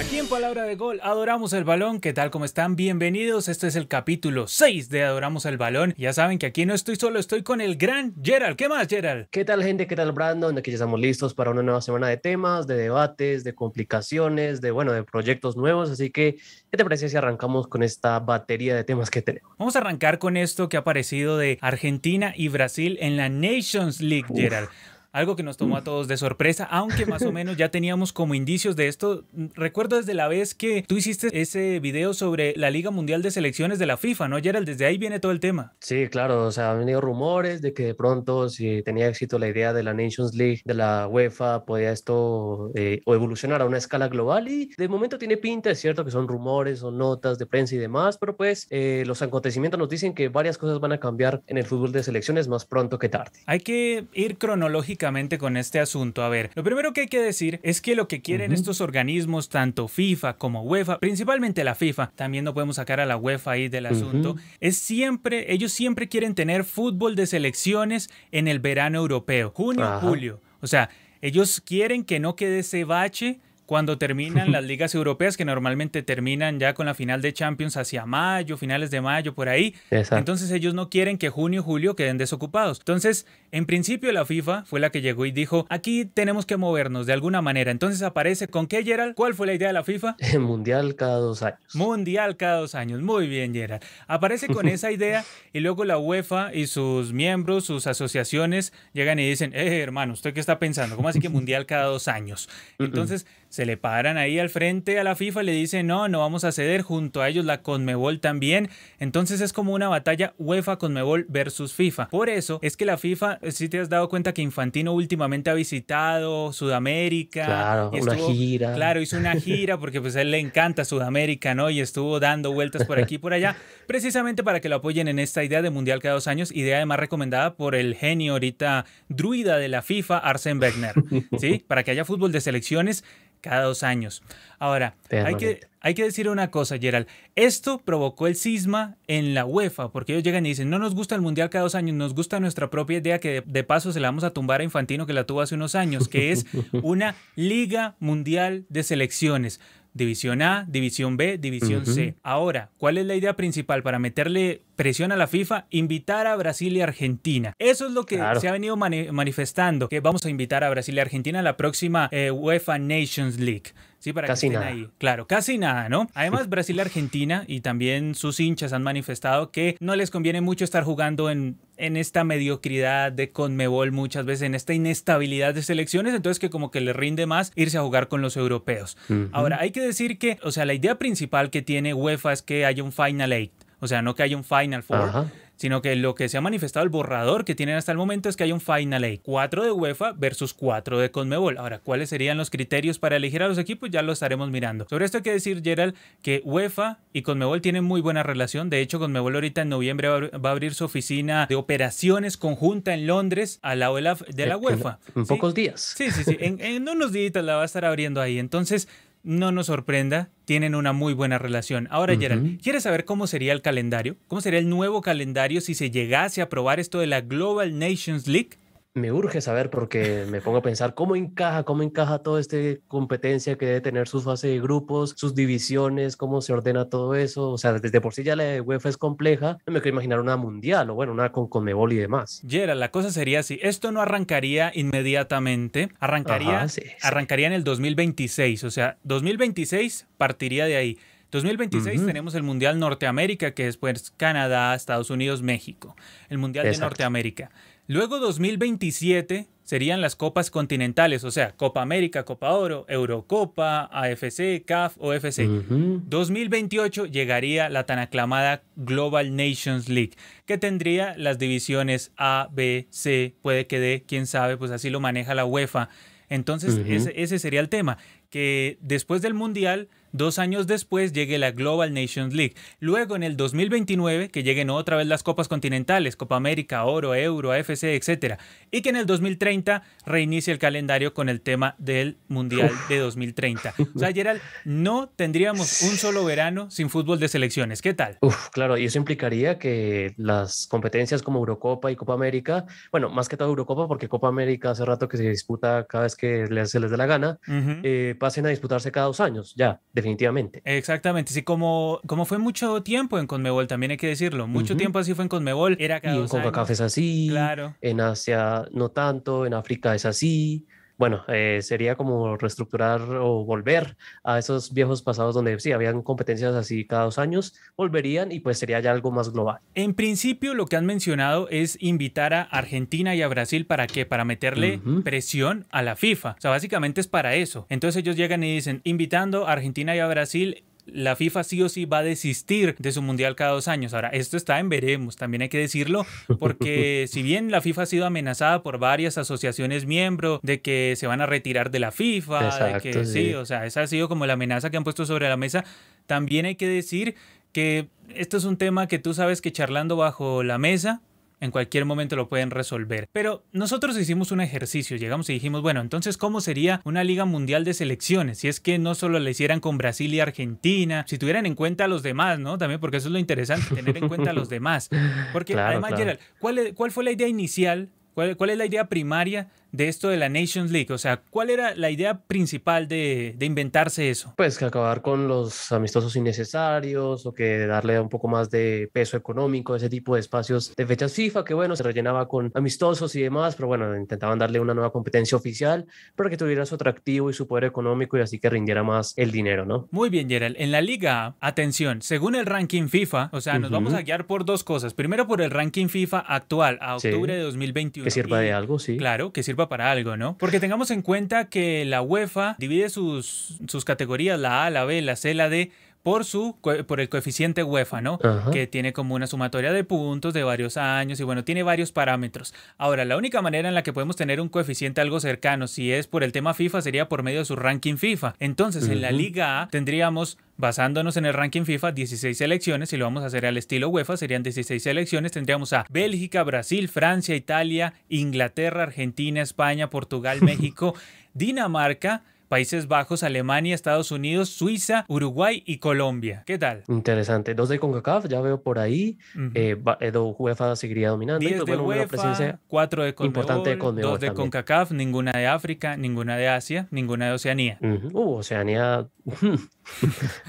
Aquí en Palabra de Gol, Adoramos el Balón. ¿Qué tal? ¿Cómo están? Bienvenidos. Este es el capítulo 6 de Adoramos el Balón. Ya saben que aquí no estoy solo, estoy con el gran Gerald. ¿Qué más, Gerald? ¿Qué tal, gente? ¿Qué tal, Brandon? Aquí ya estamos listos para una nueva semana de temas, de debates, de complicaciones, de, bueno, de proyectos nuevos. Así que, ¿qué te parece si arrancamos con esta batería de temas que tenemos? Vamos a arrancar con esto que ha aparecido de Argentina y Brasil en la Nations League, Gerald algo que nos tomó a todos de sorpresa, aunque más o menos ya teníamos como indicios de esto. Recuerdo desde la vez que tú hiciste ese video sobre la Liga Mundial de Selecciones de la FIFA, ¿no, Gerald? Desde ahí viene todo el tema. Sí, claro, o sea, han venido rumores de que de pronto, si tenía éxito la idea de la Nations League, de la UEFA, podía esto eh, o evolucionar a una escala global y de momento tiene pinta, es cierto que son rumores, son notas de prensa y demás, pero pues eh, los acontecimientos nos dicen que varias cosas van a cambiar en el fútbol de selecciones más pronto que tarde. Hay que ir cronológicamente con este asunto. A ver, lo primero que hay que decir es que lo que quieren estos organismos, tanto FIFA como UEFA, principalmente la FIFA, también no podemos sacar a la UEFA ahí del asunto, es siempre, ellos siempre quieren tener fútbol de selecciones en el verano europeo, junio, julio. O sea, ellos quieren que no quede ese bache cuando terminan las ligas europeas, que normalmente terminan ya con la final de Champions hacia mayo, finales de mayo, por ahí. Entonces ellos no quieren que junio y julio queden desocupados. Entonces, en principio la FIFA fue la que llegó y dijo, aquí tenemos que movernos de alguna manera. Entonces aparece con qué, Gerald? ¿Cuál fue la idea de la FIFA? Mundial cada dos años. Mundial cada dos años. Muy bien, Gerald. Aparece con esa idea y luego la UEFA y sus miembros, sus asociaciones, llegan y dicen, eh, hermano, ¿usted qué está pensando? ¿Cómo así que Mundial cada dos años? Entonces se le paran ahí al frente a la FIFA y le dicen, no, no vamos a ceder, junto a ellos la Conmebol también. Entonces es como una batalla UEFA Conmebol versus FIFA. Por eso es que la FIFA, si te has dado cuenta que Infantino últimamente ha visitado Sudamérica. Claro, una gira. Claro, hizo una gira porque pues a él le encanta Sudamérica, ¿no? Y estuvo dando vueltas por aquí y por allá, precisamente para que lo apoyen en esta idea de Mundial cada dos años, idea además recomendada por el genio ahorita druida de la FIFA, Arsene Wenger, ¿sí? Para que haya fútbol de selecciones cada dos años. Ahora, hay que, hay que decir una cosa, Gerald. Esto provocó el cisma en la UEFA, porque ellos llegan y dicen, no nos gusta el Mundial cada dos años, nos gusta nuestra propia idea que de, paso se la vamos a tumbar a Infantino que la tuvo hace unos años, que es una Liga Mundial de Selecciones. División A, División B, División C. Ahora, ¿cuál es la idea principal para meterle presión a la FIFA? Invitar a Brasil y Argentina. Eso es lo que se ha venido manifestando, que vamos a invitar a Brasil y Argentina a la próxima eh, UEFA Nations League. Sí, para casi que nada. ahí. Claro, casi nada, ¿no? Además, Brasil y Argentina y también sus hinchas han manifestado que no les conviene mucho estar jugando en, en esta mediocridad de Conmebol muchas veces, en esta inestabilidad de selecciones, entonces que como que les rinde más irse a jugar con los europeos. Ahora, hay que decir que, o sea, la idea principal que tiene UEFA es que haya un Final Eight, o sea, no que haya un Final Four, sino que lo que se ha manifestado el borrador que tienen hasta el momento es que hay un Final Eight, 4 de UEFA versus 4 de Conmebol. Ahora, ¿cuáles serían los criterios para elegir a los equipos? Ya lo estaremos mirando. Sobre esto hay que decir, Gerald, que UEFA y Conmebol tienen muy buena relación. De hecho, Conmebol ahorita en noviembre va a abrir su oficina de operaciones conjunta en Londres de la, de la UEFA. En pocos días. Sí, sí, sí. En, en unos días la va a estar abriendo ahí. Entonces, no nos sorprenda, tienen una muy buena relación. Ahora, Gerald, ¿quieres saber cómo sería el calendario? ¿Cómo sería el nuevo calendario si se llegase a aprobar esto de la Global Nations League? Me urge saber porque me pongo a pensar cómo encaja, cómo encaja toda esta competencia que debe tener su fase de grupos, sus divisiones, cómo se ordena todo eso. O sea, desde por sí ya la UEFA es compleja, no me quiero imaginar una mundial o bueno, una con Conmebol y demás. Yera, la cosa sería así, esto no arrancaría inmediatamente, arrancaría, arrancaría en el 2026, o sea, 2026 partiría de ahí. 2026 tenemos el Mundial Norteamérica, que es pues Canadá, Estados Unidos, México. El Mundial de Norteamérica. Luego 2027 serían las copas continentales, o sea, Copa América, Copa Oro, Eurocopa, AFC, CAF, OFC. 2028 llegaría la tan aclamada Global Nations League, que tendría las divisiones A, B, C, puede que D, quién sabe, pues así lo maneja la UEFA. Entonces, ese, ese sería el tema, que después del Mundial dos años después llegue la Global Nations League. Luego en el 2029 que lleguen otra vez las copas continentales, Copa América, Oro, Euro, AFC, etc. Y que en el 2030 reinicie el calendario con el tema del Mundial de 2030. O sea, Gerald, no tendríamos un solo verano sin fútbol de selecciones. ¿Qué tal? Uf, claro, y eso implicaría que las competencias como Eurocopa y Copa América, bueno, más que todo Eurocopa, porque Copa América hace rato que se disputa cada vez que se les dé la gana, eh, pasen a disputarse cada dos años, ya, definitivamente. Exactamente, sí, como, como fue mucho tiempo en Conmebol, también hay que decirlo, mucho tiempo así fue en Conmebol, era cada y en CONCACAF es así, claro. en Asia no tanto, en África es así, bueno, eh, sería como reestructurar o volver a esos viejos pasados donde sí, habían competencias así cada dos años, volverían y pues sería ya algo más global. En principio lo que han mencionado es invitar a Argentina y a Brasil para qué, para meterle presión a la FIFA. O sea, básicamente es para eso. Entonces ellos llegan y dicen, invitando a Argentina y a Brasil la FIFA sí o sí va a desistir de su mundial cada dos años. Ahora, esto está en veremos, también hay que decirlo, porque si bien la FIFA ha sido amenazada por varias asociaciones miembros de que se van a retirar de la FIFA, de que sí. o sea, esa ha sido como la amenaza que han puesto sobre la mesa, también hay que decir que esto es un tema que tú sabes que charlando bajo la mesa, en cualquier momento lo pueden resolver. Pero nosotros hicimos un ejercicio, llegamos y dijimos, bueno, entonces, ¿cómo sería una liga mundial de selecciones? Si es que no solo la hicieran con Brasil y Argentina, si tuvieran en cuenta a los demás, ¿no? También porque eso es lo interesante, tener en cuenta a los demás. Porque además, Gerald, ¿cuál, ¿cuál fue la idea inicial? ¿Cuál, ¿Cuál es la idea primaria de esto de la Nations League? O sea, ¿cuál era la idea principal de, de, inventarse eso? Pues que acabar con los amistosos innecesarios o que darle un poco más de peso económico a ese tipo de espacios de fechas FIFA, que bueno, se rellenaba con amistosos y demás, pero bueno, intentaban darle una nueva competencia oficial para que tuviera su atractivo y su poder económico y así que rindiera más el dinero, ¿no? Muy bien, Gerald. En la liga, atención, según el ranking FIFA, o sea, nos vamos a guiar por dos cosas. Primero por el ranking FIFA actual, a octubre de 2021. Que sirva de algo, sí. Claro, que sirva para algo, ¿no? Porque tengamos en cuenta que la UEFA divide sus, sus categorías, la A, la B, la C, la D, por, su, por el coeficiente UEFA, ¿no? Que tiene como una sumatoria de puntos de varios años y bueno, tiene varios parámetros. Ahora, la única manera en la que podemos tener un coeficiente algo cercano, si es por el tema FIFA, sería por medio de su ranking FIFA. Entonces, en la Liga A tendríamos basándonos en el ranking FIFA, 16 selecciones, y lo vamos a hacer al estilo UEFA, serían 16 selecciones, tendríamos a Bélgica, Brasil, Francia, Italia, Inglaterra, Argentina, España, Portugal, México, Dinamarca, Países Bajos, Alemania, Estados Unidos, Suiza, Uruguay y Colombia. ¿Qué tal? Interesante. Dos de CONCACAF, ya veo por ahí. Uh UEFA seguiría dominando. Diez de UEFA, cuatro de CONMEBOL, importante de dos de CONCACAF, ninguna de África, ninguna de Asia, ninguna de Oceanía. Uh, Oceanía...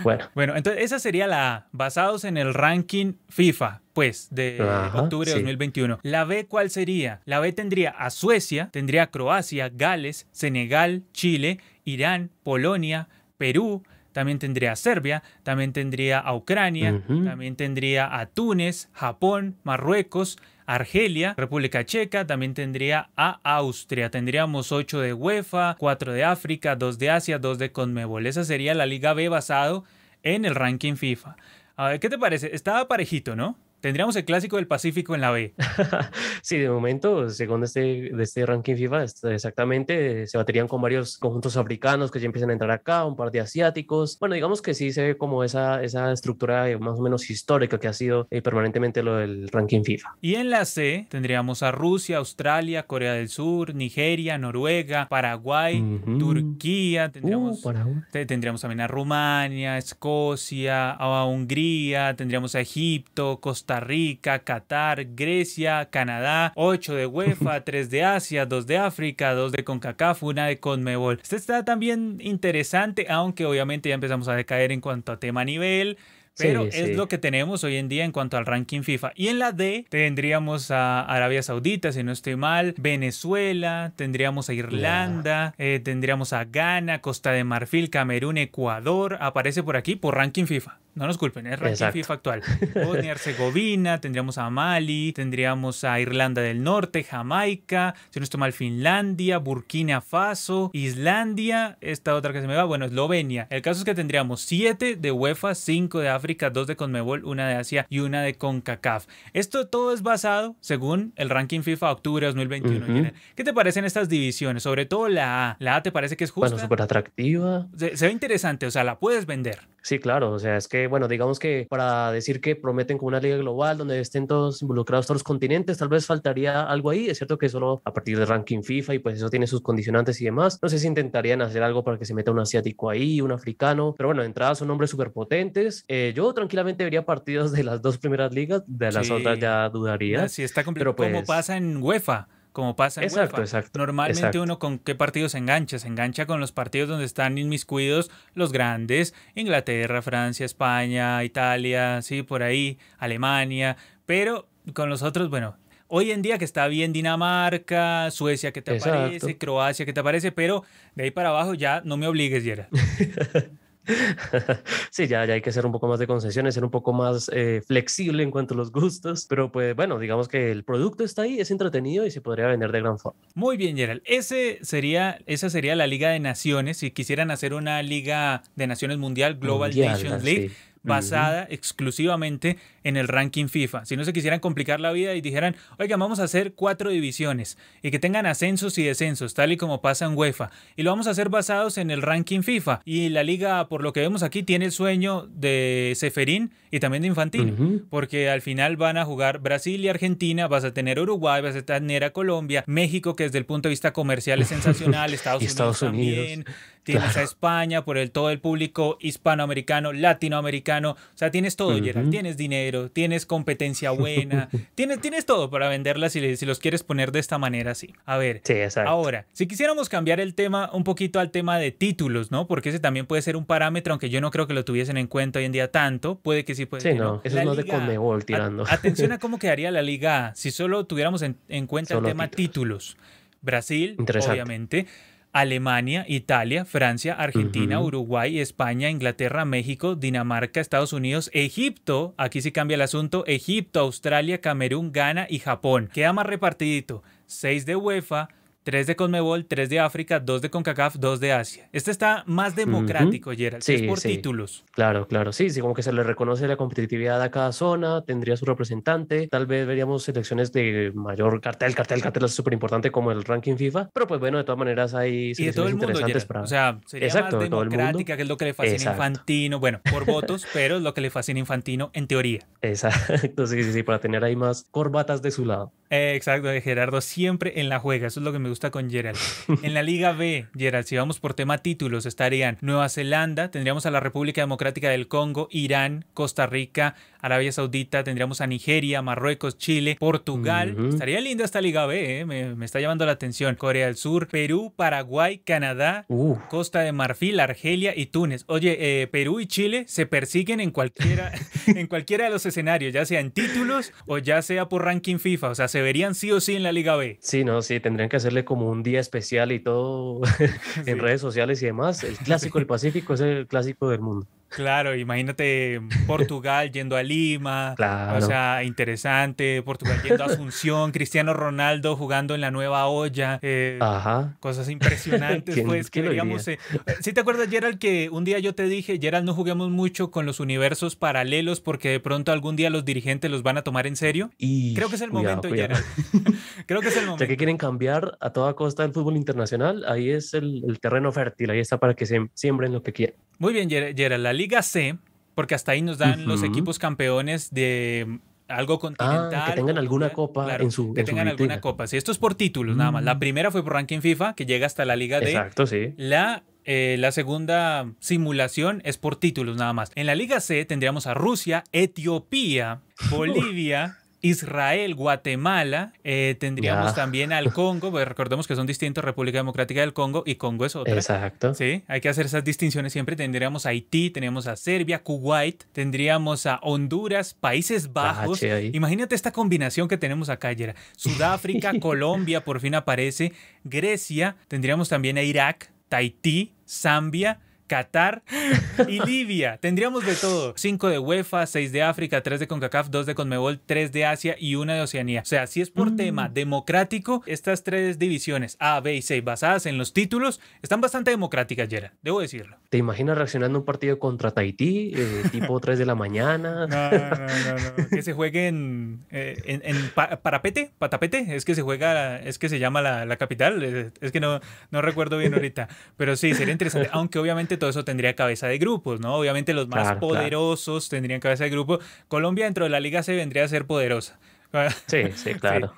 bueno. Bueno, entonces esa sería la basados en el ranking FIFA pues, de octubre de 2021. La B, ¿cuál sería? La B tendría a Suecia, tendría a Croacia, Gales, Senegal, Chile, Irán, Polonia, Perú, también tendría a Serbia, también tendría a Ucrania, también tendría a Túnez, Japón, Marruecos, Argelia, República Checa, también tendría a Austria. Tendríamos 8 de UEFA, 4 de África, 2 de Asia, 2 de Conmebol. Esa sería la Liga B basado en el ranking FIFA. A ver, ¿qué te parece? Estaba parejito, ¿no? Tendríamos el clásico del Pacífico en la B. sí, de momento, según este, de este ranking FIFA, exactamente, se baterían con varios conjuntos africanos que ya empiezan a entrar acá, un par de asiáticos. Bueno, digamos que sí se ve como esa, esa estructura más o menos histórica que ha sido eh, permanentemente lo del ranking FIFA. Y en la C tendríamos a Rusia, Australia, Corea del Sur, Nigeria, Noruega, Paraguay, Turquía, tendríamos, uh, tendríamos también a Rumania, Escocia, a Hungría, tendríamos a Egipto, Costa Rica, Qatar, Grecia, Canadá, 8 de UEFA, 3 de Asia, 2 de África, 2 de CONCACAF, 1 de CONMEBOL. Este está también interesante, aunque obviamente ya empezamos a decaer en cuanto a tema nivel. Pero es lo que tenemos hoy en día en cuanto al ranking FIFA. Y en la D tendríamos a Arabia Saudita, si no estoy mal, Venezuela, tendríamos a Irlanda, eh, tendríamos a Ghana, Costa de Marfil, Camerún, Ecuador. Aparece por aquí por ranking FIFA. No nos culpen, es ranking FIFA actual. Bosnia Herzegovina, tendríamos a Mali, tendríamos a Irlanda del Norte, Jamaica, si no estoy mal, Finlandia, Burkina Faso, Islandia, esta otra que se me va, bueno, Eslovenia. El caso es que tendríamos 7 de UEFA, 5 de África, 2 de Conmebol, una de Asia y una de CONCACAF. Esto todo es basado según el ranking FIFA octubre 2021. ¿Qué te parecen estas divisiones? Sobre todo la A. ¿La A te parece que es justa? Bueno, súper atractiva. Se, se ve interesante, o sea, la puedes vender. Sí, claro, o sea, es que, bueno, digamos que para decir que prometen como una liga global donde estén todos involucrados todos los continentes, tal vez faltaría algo ahí, es cierto que solo a partir del ranking FIFA y pues eso tiene sus condicionantes y demás, no sé si intentarían hacer algo para que se meta un asiático ahí, un africano, pero bueno, de entrada son nombres súper potentes, eh, yo tranquilamente vería partidos de las dos primeras ligas, de las otras ya dudaría. Sí, está complicado, como pues pasa en UEFA como pasa en exacto, UEFA. Exacto, Normalmente uno con qué partidos se engancha, se engancha con los partidos donde están inmiscuidos los grandes, Inglaterra, Francia, España, Italia, sí, por ahí, Alemania, pero con los otros, bueno, hoy en día que está bien Dinamarca, Suecia que te aparece, Croacia que te aparece, pero de ahí para abajo ya no me obligues, Yera. sí, ya, ya hay que ser un poco más de concesiones, ser un poco más eh, flexible en cuanto a los gustos, pero pues bueno, digamos que el producto está ahí, es entretenido y se podría vender de gran forma. Muy bien, Gerald. Ese sería, esa sería la Liga de Naciones. Si quisieran hacer una Liga de Naciones Mundial, Global Nations League. Basada exclusivamente en el ranking FIFA. Si no se quisieran complicar la vida y dijeran, oiga, vamos a hacer cuatro divisiones y que tengan ascensos y descensos, tal y como pasa en UEFA. Y lo vamos a hacer basados en el ranking FIFA. Y la liga, por lo que vemos aquí, tiene el sueño de Seferín y también de Infantino. Porque al final van a jugar Brasil y Argentina, vas a tener Uruguay, vas a tener a Colombia, México, que desde el punto de vista comercial es sensacional, Estados, Unidos, también. Tienes a España por el todo el público hispanoamericano, latinoamericano. O sea, tienes todo, Gerard. Tienes dinero tienes competencia buena, tienes, tienes todo para venderlas si, si los quieres poner de esta manera así. A ver, ahora, si quisiéramos cambiar el tema un poquito al tema de títulos, ¿no? Porque ese también puede ser un parámetro, aunque yo no creo que lo tuviesen en cuenta hoy en día tanto, puede que sí, puede sí, no. Eso es no de Conmebol tirando. atención a cómo quedaría la Liga si solo tuviéramos en, cuenta el tema títulos. Brasil, obviamente. Alemania, Italia, Francia, Argentina, Uruguay, España, Inglaterra, México, Dinamarca, Estados Unidos, Egipto, aquí sí cambia el asunto, Egipto, Australia, Camerún, Ghana y Japón. Queda más repartidito. 6 de UEFA, 3 de Conmebol, 3 de África, 2 de CONCACAF, 2 de Asia. Este está más democrático, Gerald, sí, es por títulos. Claro, claro, sí, sí, como que se le reconoce la competitividad a cada zona, tendría su representante, tal vez veríamos selecciones de mayor cartel, cartel, cartel es súper importante como el ranking FIFA, pero pues bueno, de todas maneras hay selecciones y de todo el mundo, interesantes para... O sea, sería Exacto, más democrática, que es lo que le fascina Infantino, bueno, por votos, pero es lo que le fascina Infantino en teoría. Exacto, sí, sí, sí, para tener ahí más corbatas de su lado. exacto, Gerardo siempre en la juega, eso es lo que me gusta con Gerald. En la Liga B, Gerald, si vamos por tema títulos, estarían Nueva Zelanda, tendríamos a la República Democrática del Congo, Irán, Costa Rica, Arabia Saudita, tendríamos a Nigeria, Marruecos, Chile, Portugal. Estaría linda esta Liga B, ¿eh? me, está llamando la atención. Corea del Sur, Perú, Paraguay, Canadá, Costa de Marfil, Argelia y Túnez. Oye, eh, Perú y Chile se persiguen en cualquiera, en cualquiera de los escenarios, ya sea en títulos o ya sea por ranking FIFA. O sea, se verían sí o sí en la Liga B. Sí, no, sí, tendrían que hacerle como un día especial y todo en redes sociales y demás. El clásico del Pacífico es el clásico del mundo. Claro, imagínate Portugal yendo a Lima, claro. o sea, interesante, Portugal yendo a Asunción, Cristiano Ronaldo jugando en la nueva olla, eh, Ajá. cosas impresionantes, pues que digamos, eh, ¿sí te acuerdas Gerald que un día yo te dije, Gerald, no juguemos mucho con los universos paralelos porque de pronto algún día los dirigentes los van a tomar en serio? Y creo que es el momento, Gerald. creo que es el momento. Ya que quieren cambiar a toda costa el fútbol internacional, ahí es el, el terreno fértil, ahí está para que se siembren lo que quieran. Muy bien, Gerald, la Liga C, porque hasta ahí nos dan los equipos campeones de algo continental. Ah, que tengan alguna copa en su Que tengan alguna copa. Sí, esto es por títulos nada más. La mm. primera fue por ranking FIFA, que llega hasta la Liga D. Exacto, sí. La, eh, la segunda simulación es por títulos nada más. En la Liga C tendríamos a Rusia, Etiopía, Bolivia, Israel, Guatemala, eh, tendríamos también al Congo, pues recordemos que son distintos, República Democrática del Congo y Congo es otra. Exacto. Sí, hay que hacer esas distinciones siempre. Tendríamos a Haití, tenemos a Serbia, Kuwait, tendríamos a Honduras, Países Bajos. Imagínate esta combinación que tenemos acá, ayer. Sudáfrica, Colombia, por fin aparece, Grecia, tendríamos también a Irak, Tahití, Zambia, Qatar y Libia. Tendríamos de todo. Cinco de UEFA, seis de África, tres de CONCACAF, dos de CONMEBOL, tres de Asia y una de Oceanía. O sea, si es por tema mm. democrático, estas tres divisiones A, B y C basadas en los títulos están bastante democráticas, Gerard. Debo decirlo. ¿Te imaginas reaccionando un partido contra Tahití, eh, tipo 3 de la mañana? No, no, no, Que se juegue en, eh, Parapete, Patapete, es que se juega, es que se llama la, capital, es que no, no recuerdo bien ahorita. Pero sí, sería interesante, aunque obviamente todo eso tendría cabeza de grupos, ¿no? Obviamente los más poderosos tendrían cabeza de grupo. Colombia dentro de la Liga se vendría a ser poderosa. Sí, sí, claro.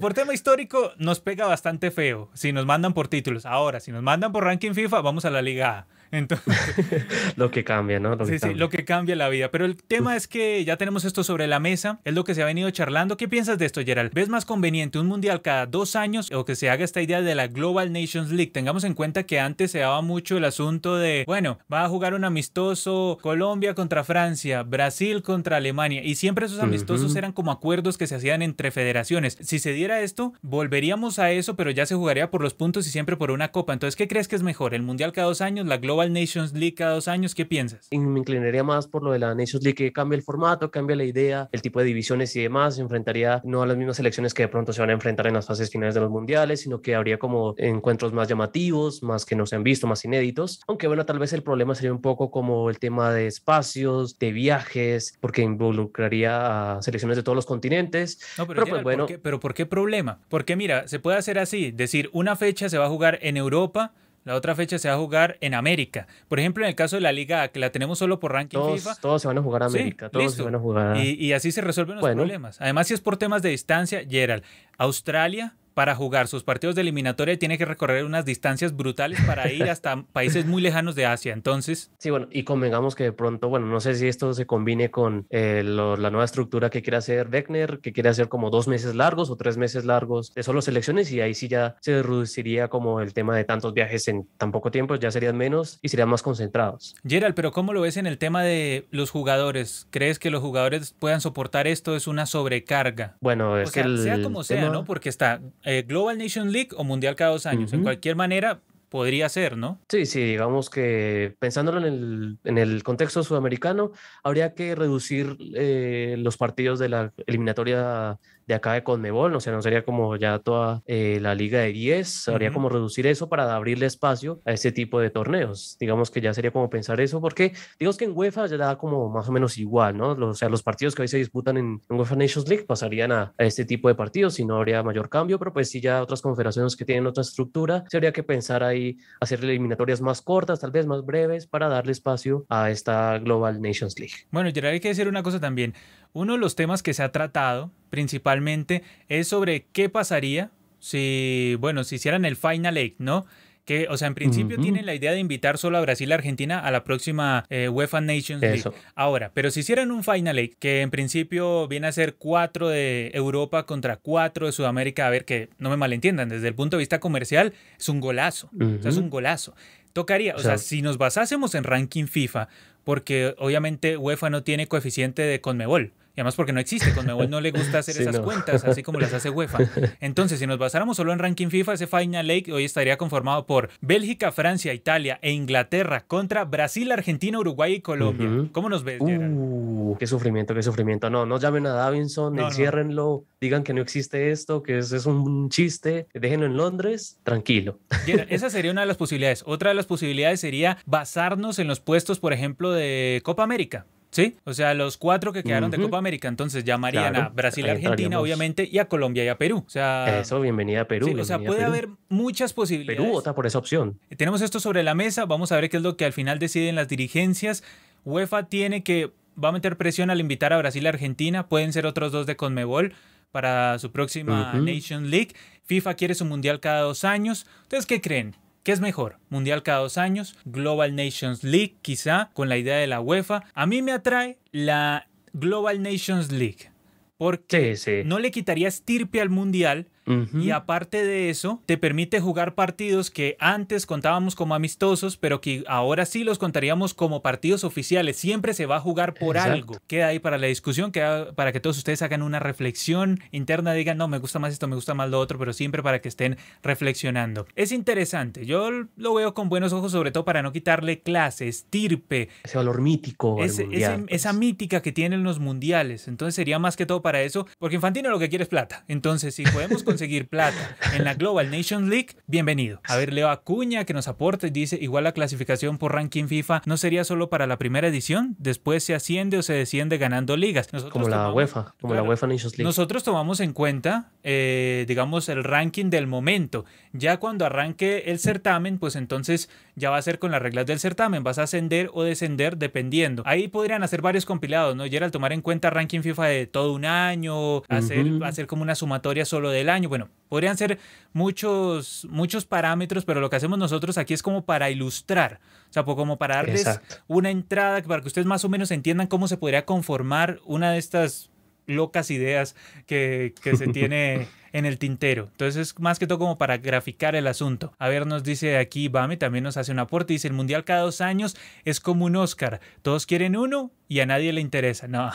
Por, tema histórico nos pega bastante feo si nos mandan por títulos. Ahora, si nos mandan por ranking FIFA, vamos a la Liga A. Entonces, lo que cambia, ¿no? sí, sí, lo que cambia la vida. Pero el tema es que ya tenemos esto sobre la mesa, es lo que se ha venido charlando. ¿Qué piensas de esto, Gerald? ¿Ves más conveniente un mundial cada dos años o que se haga esta idea de la Global Nations League? Tengamos en cuenta que antes se daba mucho el asunto de, bueno, va a jugar un amistoso Colombia contra Francia, Brasil contra Alemania, y siempre esos amistosos eran como acuerdos que se hacían entre federaciones. Si se diera esto, volveríamos a eso, pero ya se jugaría por los puntos y siempre por una copa. Entonces, ¿qué crees que es mejor? ¿El mundial cada dos años, la Global Global Nations League cada dos años, ¿qué piensas? me inclinaría más por lo de la Nations League, que cambia el formato, cambia la idea, el tipo de divisiones y demás. Se enfrentaría no a las mismas selecciones que de pronto se van a enfrentar en las fases finales de los mundiales, sino que habría como encuentros más llamativos, más que no se han visto, más inéditos. Aunque bueno, tal vez el problema sería un poco como el tema de espacios, de viajes, porque involucraría a selecciones de todos los continentes. No, pero, pues, bueno. ¿Pero por qué problema? Porque mira, se puede hacer así, decir, una fecha se va a jugar en Europa la otra fecha se va a jugar en América. Por ejemplo, en el caso de la Liga que la tenemos solo por ranking FIFA. Todos se van a jugar a América, todos se van a jugar. Y, y así se resuelven los problemas. Además, si es por temas de distancia, Gerald, Australia para jugar sus partidos de eliminatoria tiene que recorrer unas distancias brutales para ir hasta países muy lejanos de Asia. Entonces. Sí, bueno, y convengamos que de pronto, bueno, no sé si esto se combine con eh, la nueva estructura que quiere hacer Beckner, que quiere hacer como dos meses largos o tres meses largos de solo selecciones, y ahí sí ya se reduciría como el tema de tantos viajes en tan poco tiempo, ya serían menos y serían más concentrados. Gerald, pero ¿cómo lo ves en el tema de los jugadores? ¿Crees que los jugadores puedan soportar esto? ¿Es una sobrecarga? Bueno, es que sea como sea, ¿no? Porque está eh, Global Nation League o Mundial cada dos años. En cualquier manera, podría ser, ¿no? Sí, sí, digamos que pensándolo en el, en el contexto sudamericano, habría que reducir eh, los partidos de la eliminatoria de acá de Conmebol, o sea, no sería como ya toda eh, la liga de 10, habría como reducir eso para abrirle espacio a ese tipo de torneos. Digamos que ya sería como pensar eso, porque digamos que en UEFA ya da como más o menos igual, ¿no? O sea, los partidos que hoy se disputan en, UEFA Nations League pasarían a, este tipo de partidos y no habría mayor cambio, pero pues sí ya otras confederaciones que tienen otra estructura, se habría que pensar ahí hacer eliminatorias más cortas, tal vez más breves, para darle espacio a esta Global Nations League. Bueno, ya hay que decir una cosa también. Uno de los temas que se ha tratado principalmente es sobre qué pasaría si, bueno, si hicieran el Final Eight, ¿no? Que, o sea, en principio tienen la idea de invitar solo a Brasil y Argentina a la próxima eh, UEFA Nations League. Ahora, pero si hicieran un Final Eight, que en principio viene a ser cuatro de Europa contra cuatro de Sudamérica, a ver que no me malentiendan, desde el punto de vista comercial es un golazo, o sea, es un golazo. Tocaría, o sea, si nos basásemos en ranking FIFA, porque obviamente UEFA no tiene coeficiente de Conmebol. Y además porque no existe, Conmebol no le gusta hacer esas cuentas, así como las hace UEFA. Entonces, si nos basáramos solo en ranking FIFA, ese Final Eight hoy estaría conformado por Bélgica, Francia, Italia e Inglaterra contra Brasil, Argentina, Uruguay y Colombia. ¿Cómo nos ves, uh, qué sufrimiento, qué sufrimiento. No, no llamen a Davinson, enciérrenlo, digan que no existe esto, que es, es un chiste, déjenlo en Londres, tranquilo. esa sería una de las posibilidades. Otra de las posibilidades sería basarnos en los puestos, por ejemplo, de Copa América. Sí, o sea, los cuatro que quedaron de Copa América, entonces llamarían a Brasil, Argentina, obviamente, y a Colombia y a Perú. O sea, eso, bienvenida a Perú. o sea, puede haber muchas posibilidades. Perú vota por esa opción. Tenemos esto sobre la mesa, vamos a ver qué es lo que al final deciden las dirigencias. UEFA tiene que, va a meter presión al invitar a Brasil y Argentina, pueden ser otros dos de Conmebol para su próxima Nation League. FIFA quiere su mundial cada dos años. ¿Ustedes qué creen? ¿Qué es mejor? ¿Mundial cada dos años? ¿Global Nations League quizá con la idea de la UEFA? A mí me atrae la Global Nations League porque no le quitaría estirpe al Mundial, Y aparte de eso, te permite jugar partidos que antes contábamos como amistosos, pero que ahora sí los contaríamos como partidos oficiales. Siempre se va a jugar por algo. Queda ahí para la discusión, queda para que todos ustedes hagan una reflexión interna, digan, no, me gusta más esto, me gusta más lo otro, pero siempre para que estén reflexionando. Es interesante, yo lo veo con buenos ojos, sobre todo para no quitarle clase, estirpe. Ese valor mítico. esa pues. mítica que tienen los mundiales. Entonces sería más que todo para eso, porque Infantino lo que quiere es plata. Entonces, si podemos conseguir plata en la Global Nations League, bienvenido. A ver, Leo Acuña que nos aporta y dice, igual la clasificación por ranking FIFA no sería solo para la primera edición, después se asciende o se desciende ganando ligas. como la UEFA, como la UEFA Nations League. Nosotros tomamos en cuenta, eh, digamos, el ranking del momento. Ya cuando arranque el certamen, pues entonces ya va a ser con las reglas del certamen, vas a ascender o descender dependiendo. Ahí podrían hacer varios compilados, ¿no? Y era al tomar en cuenta ranking FIFA de todo un año, hacer, hacer como una sumatoria solo del año. Bueno, podrían ser muchos, muchos parámetros, pero lo que hacemos nosotros aquí es como para ilustrar, o sea, como para darles una entrada para que ustedes más o menos entiendan cómo se podría conformar una de estas locas ideas que, que se tiene en el tintero. Entonces es más que todo como para graficar el asunto. A ver, nos dice aquí Bame, también nos hace un aporte, dice el Mundial cada dos años es como un Oscar. Todos quieren uno y a nadie le interesa. No,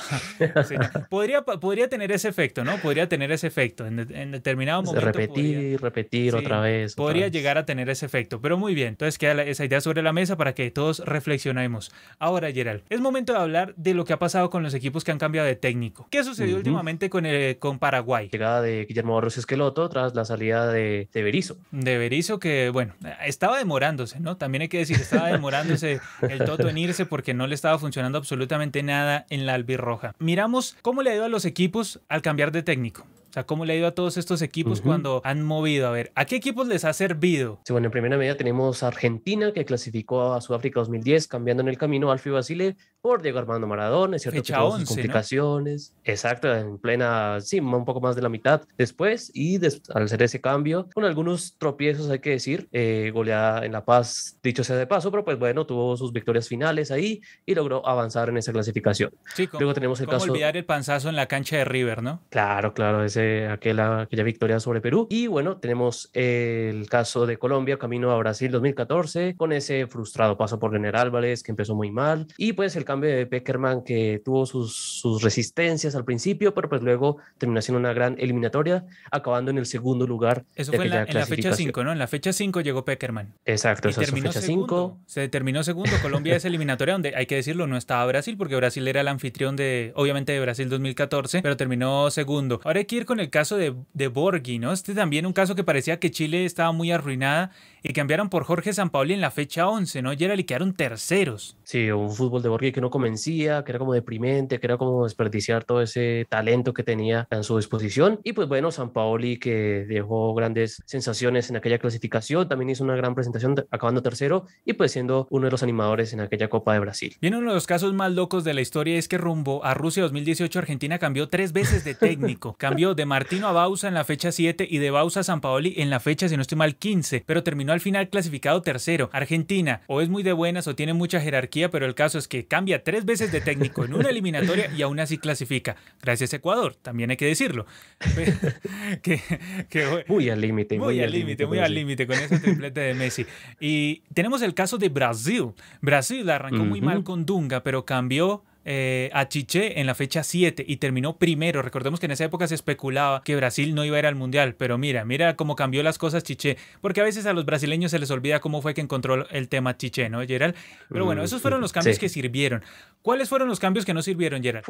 podría, podría tener ese efecto, ¿no? Podría tener ese efecto. En, determinado momento. Repetir, repetir otra vez. podría llegar a tener ese efecto, pero muy bien. Entonces queda esa idea sobre la mesa para que todos reflexionemos. Ahora, Gerald, es momento de hablar de lo que ha pasado con los equipos que han cambiado de técnico. ¿Qué sucedió últimamente con, el, con Paraguay? Llegada de Guillermo Esqueloto tras la salida de, de. De Berizzo que, bueno, estaba demorándose, ¿no? También hay que decir, estaba demorándose el Toto en irse porque no le estaba funcionando absolutamente nada en la albirroja. Miramos cómo le ha ido a los equipos al cambiar de técnico. O sea, ¿cómo le ha ido a todos estos equipos cuando han movido? A ver, ¿a qué equipos les ha servido? Sí, bueno, en primera medida tenemos a Argentina, que clasificó a Sudáfrica 2010, cambiando en el camino Alfio Basile por Diego Armando Maradona, es cierto que tuvo complicaciones. Exacto, en plena, sí, un poco más de la mitad después, y al hacer ese cambio, con algunos tropiezos, hay que decir, eh, goleada en La Paz, dicho sea de paso, pero pues bueno, tuvo sus victorias finales ahí y logró avanzar en esa clasificación. Sí, Luego tenemos el ¿cómo caso... olvidar el panzazo en la cancha de River, ¿no? Claro, claro, ese aquella, aquella victoria sobre Perú. Y bueno, tenemos el caso de Colombia, camino a Brasil 2014, con ese frustrado paso por General Álvarez, que empezó muy mal. Y pues el cambio de Peckerman, que tuvo sus, sus resistencias al principio, pero pues luego terminó siendo una gran eliminatoria, acabando en el segundo lugar. Eso fue en la, fecha 5, ¿no? En la fecha 5 llegó Peckerman. Exacto, y terminó fecha 5. Se terminó segundo. Colombia es eliminatoria donde, hay que decirlo, no estaba Brasil, porque Brasil era el anfitrión de, obviamente, de Brasil 2014, pero terminó segundo. Ahora hay que ir con el caso de, de Borghi, ¿no? Este también un caso que parecía que Chile estaba muy arruinada y cambiaron por Jorge Sampaoli en la fecha 11, ¿no? Y era le quedaron terceros. Sí, un fútbol de Borghi que no convencía, que era como deprimente, que era como desperdiciar todo ese talento que tenía en su disposición. Y pues bueno, Sampaoli que dejó grandes sensaciones en aquella clasificación, también hizo una gran presentación acabando tercero y pues siendo uno de los animadores en aquella Copa de Brasil. Bien, uno de los casos más locos de la historia es que rumbo a Rusia 2018 Argentina cambió tres veces de técnico. cambió de Martino a Bausa en la fecha 7 y de Bausa a Sampaoli en la fecha, si no estoy mal, 15, pero terminó al final clasificado tercero. Argentina o es muy de buenas o tiene mucha jerarquía, pero el caso es que cambia tres veces de técnico en una eliminatoria y aún así clasifica. Gracias Ecuador, también hay que decirlo. muy al límite. Muy, al límite, muy al límite con ese triplete de Messi. Y tenemos el caso de Brasil. Brasil arrancó muy mal con Dunga, pero cambió eh, a Chiché en la fecha 7 y terminó primero. Recordemos que en esa época se especulaba que Brasil no iba a ir al Mundial, pero mira, mira cómo cambió las cosas Chiché, porque a veces a los brasileños se les olvida cómo fue que encontró el tema Chiché, ¿no, Gerald? Pero bueno, esos fueron los cambios que sirvieron. ¿Cuáles fueron los cambios que no sirvieron, Gerald?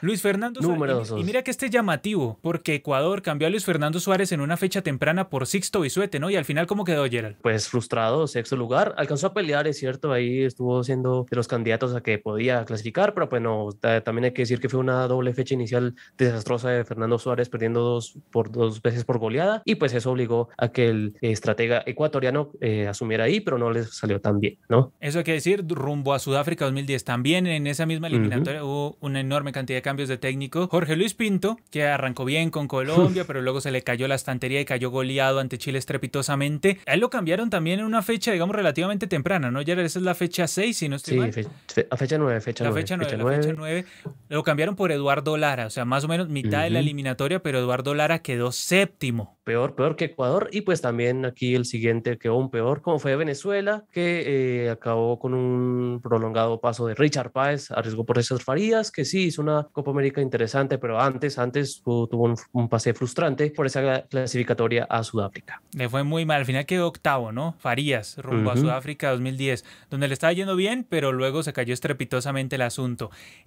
Luis Fernando Suárez. Y, mira que este es llamativo, porque Ecuador cambió a Luis Fernando Suárez en una fecha temprana por Sixto Bisuete, ¿no? Y al final, ¿cómo quedó, Gerald? Pues frustrado, sexto lugar. Alcanzó a pelear, es cierto, ahí estuvo siendo de los candidatos a que podía clasificar, pero pues no, también hay que decir que fue una doble fecha inicial desastrosa de Fernando Suárez, perdiendo dos, por dos veces por goleada, y pues eso obligó a que el estratega ecuatoriano eh, asumiera ahí, pero no les salió tan bien, ¿no? Eso hay que decir, rumbo a Sudáfrica 2010, también en esa misma eliminatoria hubo una enorme cantidad de cambios de técnico. Jorge Luis Pinto, que arrancó bien con Colombia, pero luego se le cayó la estantería y cayó goleado ante Chile estrepitosamente. A él lo cambiaron también en una fecha, digamos, relativamente temprana, ¿no? Ya esa es la fecha 6, si no estoy sí, a fecha 9, fecha la 9. Fecha 9, la fecha 9. Lo cambiaron por Eduardo Lara, o sea, más o menos mitad de la eliminatoria, pero Eduardo Lara quedó séptimo. peor, peor que Ecuador. Y pues también aquí el siguiente quedó un peor, como fue Venezuela, que eh, acabó con un prolongado paso de Richard Páez, arriesgó por esas Farías, que sí hizo una Copa América interesante, pero antes, antes tuvo un, un pase frustrante por esa clasificatoria a Sudáfrica. Le fue muy mal, al final quedó octavo, ¿no? Farías, rumbo a Sudáfrica 2010, donde le estaba yendo bien, pero luego se cayó estrepitosamente el asunto.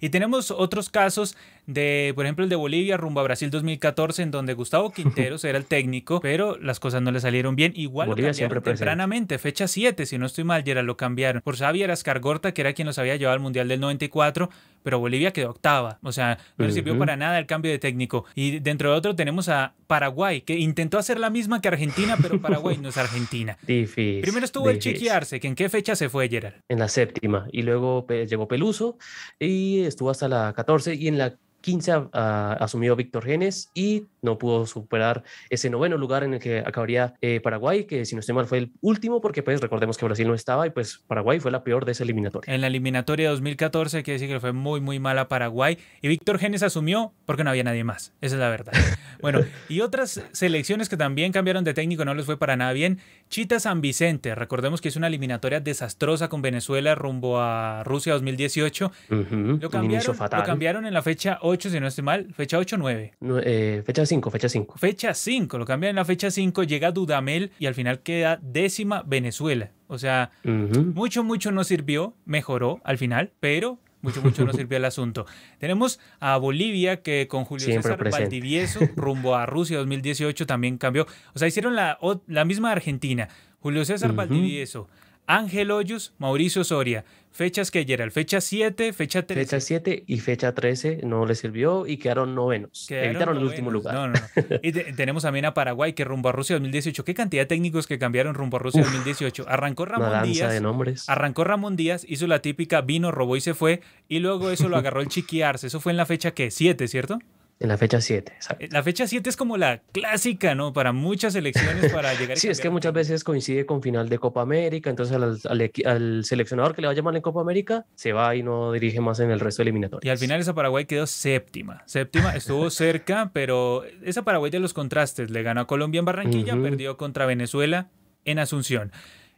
Y tenemos otros casos de, por ejemplo, el de Bolivia rumbo a Brasil 2014, en donde Gustavo Quinteros era el técnico, pero las cosas no le salieron bien. Igual Bolivia lo cambiaron tempranamente, fecha 7, si no estoy mal, ya lo cambiaron por Xavier Ascargorta, que era quien los había llevado al Mundial del 94, pero Bolivia quedó octava. O sea, no le sirvió para nada el cambio de técnico. Y dentro de otro tenemos a Paraguay, que intentó hacer la misma que Argentina, pero Paraguay no es Argentina. Difícil. Primero estuvo el chequearse, que en qué fecha se fue Gerard. En la séptima. Y luego llegó Peluso y estuvo hasta la 14. Y en la 15 asumió Víctor Genes y no pudo superar ese noveno lugar en el que acabaría eh, Paraguay, que si no estoy mal fue el último, porque pues recordemos que Brasil no estaba y pues Paraguay fue la peor de esa eliminatoria. En la eliminatoria de 2014 quiere decir que fue muy muy mala Paraguay y Víctor Genes asumió porque no había nadie más, esa es la verdad. bueno, y otras selecciones que también cambiaron de técnico no les fue para nada bien. Chita San Vicente, recordemos que es una eliminatoria desastrosa con Venezuela rumbo a Rusia 2018. lo, cambiaron, lo cambiaron en la fecha 8, si no estoy mal, fecha 8 o 9. Eh, fecha 5, fecha 5. Fecha 5, lo cambian en la fecha 5, llega Dudamel y al final queda décima Venezuela. O sea, mucho, mucho no sirvió, mejoró al final, pero mucho, mucho no sirvió el asunto. Tenemos a Bolivia que con Julio César Valdivieso rumbo a Rusia 2018 también cambió. O sea, hicieron la, la misma Argentina. Julio César Valdivieso, Ángel Hoyos, Mauricio Soria. Fechas que Gerald, fecha 7, fecha 13. Fecha 7 y fecha 13 no le sirvió y quedaron novenos. Evitaron el último lugar. No, no, y tenemos también a Paraguay que rumbo a Rusia 2018. ¿Qué cantidad de técnicos que cambiaron rumbo a Rusia 2018? Arrancó Ramón Díaz. De nombres. Arrancó Ramón Díaz, hizo la típica vino, robó y se fue. Y luego eso lo agarró el chiquiarse. Eso fue en la fecha que 7, ¿cierto? En la fecha 7, exacto. La fecha 7 es como la clásica, ¿no? Para muchas elecciones para llegar Sí, es que muchas veces coincide con final de Copa América, entonces al, seleccionador que le va a llamar en Copa América se va y no dirige más en el resto eliminatorio. Y al final esa Paraguay quedó séptima. Séptima, estuvo cerca, pero esa Paraguay de los contrastes le ganó a Colombia en Barranquilla, perdió contra Venezuela en Asunción.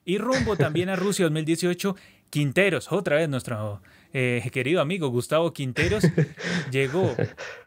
Y rumbo también a Rusia 2018, Quinteros, otra vez nuestro eh, querido amigo Gustavo Quinteros, llegó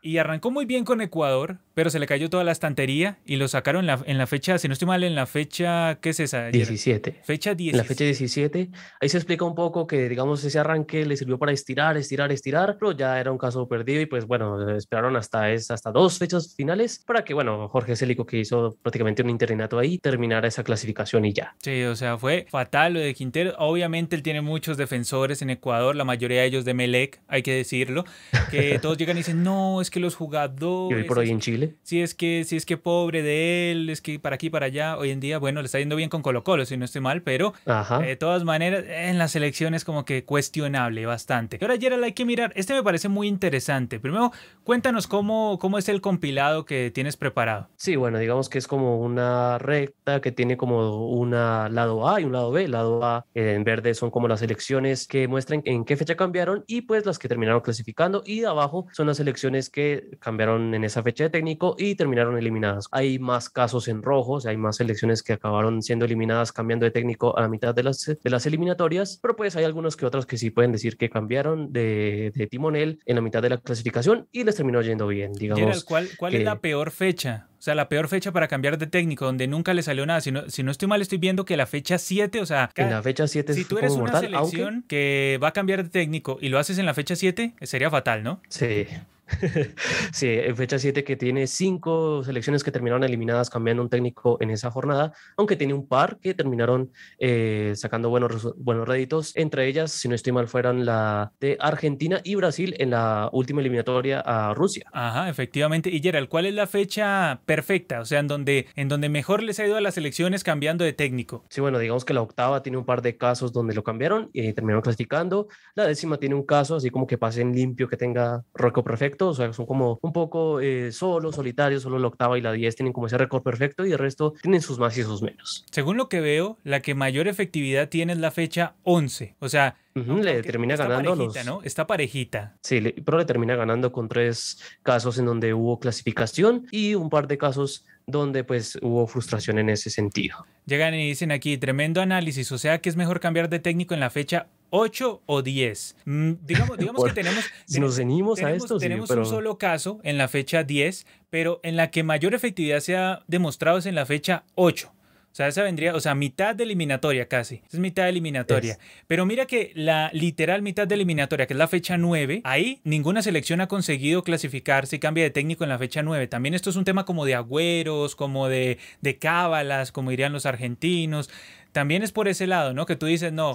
y arrancó muy bien con Ecuador, pero se le cayó toda la estantería y lo sacaron en la, en la fecha, si no estoy mal, en la fecha, ¿qué es esa? 17. Fecha 17. En la fecha 17. Ahí se explica un poco que, digamos, ese arranque le sirvió para estirar, estirar, estirar, pero ya era un caso perdido y pues bueno, esperaron hasta, es, hasta dos fechas finales para que, bueno, Jorge Célico, que hizo prácticamente un interinato ahí, terminara esa clasificación y ya. Sí, o sea, fue fatal lo de Quinteros. Obviamente él tiene muchos defensores en Ecuador, la mayoría de ellos de Melec, hay que decirlo, que todos llegan y dicen, no, es que los jugadores... ¿Y hoy por hoy en Chile? Sí, es que, sí, es que pobre de él, es que para aquí, para allá, hoy en día, bueno, le está yendo bien con Colo Colo, si no estoy mal, pero de todas maneras, en las elecciones como que cuestionable bastante. Ahora, Gerald, hay que mirar, este me parece muy interesante. Primero, cuéntanos cómo, cómo es el compilado que tienes preparado. Sí, bueno, digamos que es como una recta que tiene como una lado A y un lado B. El lado A en verde son como las elecciones que muestran en qué fecha cambiaron y pues las que terminaron clasificando y de abajo son las elecciones que cambiaron en esa fecha de técnico y terminaron eliminadas. Hay más casos en rojo, hay más selecciones que acabaron siendo eliminadas cambiando de técnico a la mitad de las, de las eliminatorias, pero pues hay algunos que otros que sí pueden decir que cambiaron de, de timonel en la mitad de la clasificación y les terminó yendo bien, digamos. ¿cuál, cuál es la peor fecha? O sea, la peor fecha para cambiar de técnico, donde nunca le salió nada. Si no, si no estoy mal, estoy viendo que la fecha 7, o sea... En la fecha 7 Si tú eres una selección que va a cambiar de técnico y lo haces en la fecha 7, sería fatal, ¿no? Sí. sí, en fecha 7 que tiene cinco selecciones que terminaron eliminadas cambiando un técnico en esa jornada, aunque tiene un par que terminaron eh, sacando buenos, buenos réditos. Entre ellas, si no estoy mal, fueron la de Argentina y Brasil en la última eliminatoria a Rusia. Ajá, efectivamente. Y Gerald, ¿cuál es la fecha perfecta? O sea, en donde, en donde mejor les ha ido a las elecciones cambiando de técnico. Sí, bueno, digamos que la octava tiene un par de casos donde lo cambiaron y terminaron clasificando. La décima tiene un caso así como que pase en limpio, que tenga roco perfecto o sea, son como un poco eh, solo, solitarios, solo la octava y la 10 tienen como ese récord perfecto y el resto tienen sus más y sus menos. Según lo que veo, la que mayor efectividad tiene es la fecha 11, o sea, le termina ganando parejita, ¿no? Está parejita. Sí, pero le termina ganando con tres casos en donde hubo clasificación y un par de casos donde pues hubo frustración en ese sentido. Llegan y dicen aquí, tremendo análisis, o sea que es mejor cambiar de técnico en la fecha 8 o 10. Mm, digamos, digamos que tenemos... Si nos ceñimos a esto, Tenemos un solo caso en la fecha 10, pero en la que mayor efectividad se ha demostrado es en la fecha 8. O sea, esa vendría, o sea, mitad de eliminatoria casi. Es mitad de eliminatoria. Pero mira que la literal mitad de eliminatoria, que es la fecha 9, ahí ninguna selección ha conseguido clasificarse y cambia de técnico en la fecha 9. También esto es un tema como de agüeros, como de, de cábalas, como dirían los argentinos también es por ese lado, ¿no? Que tú dices, no,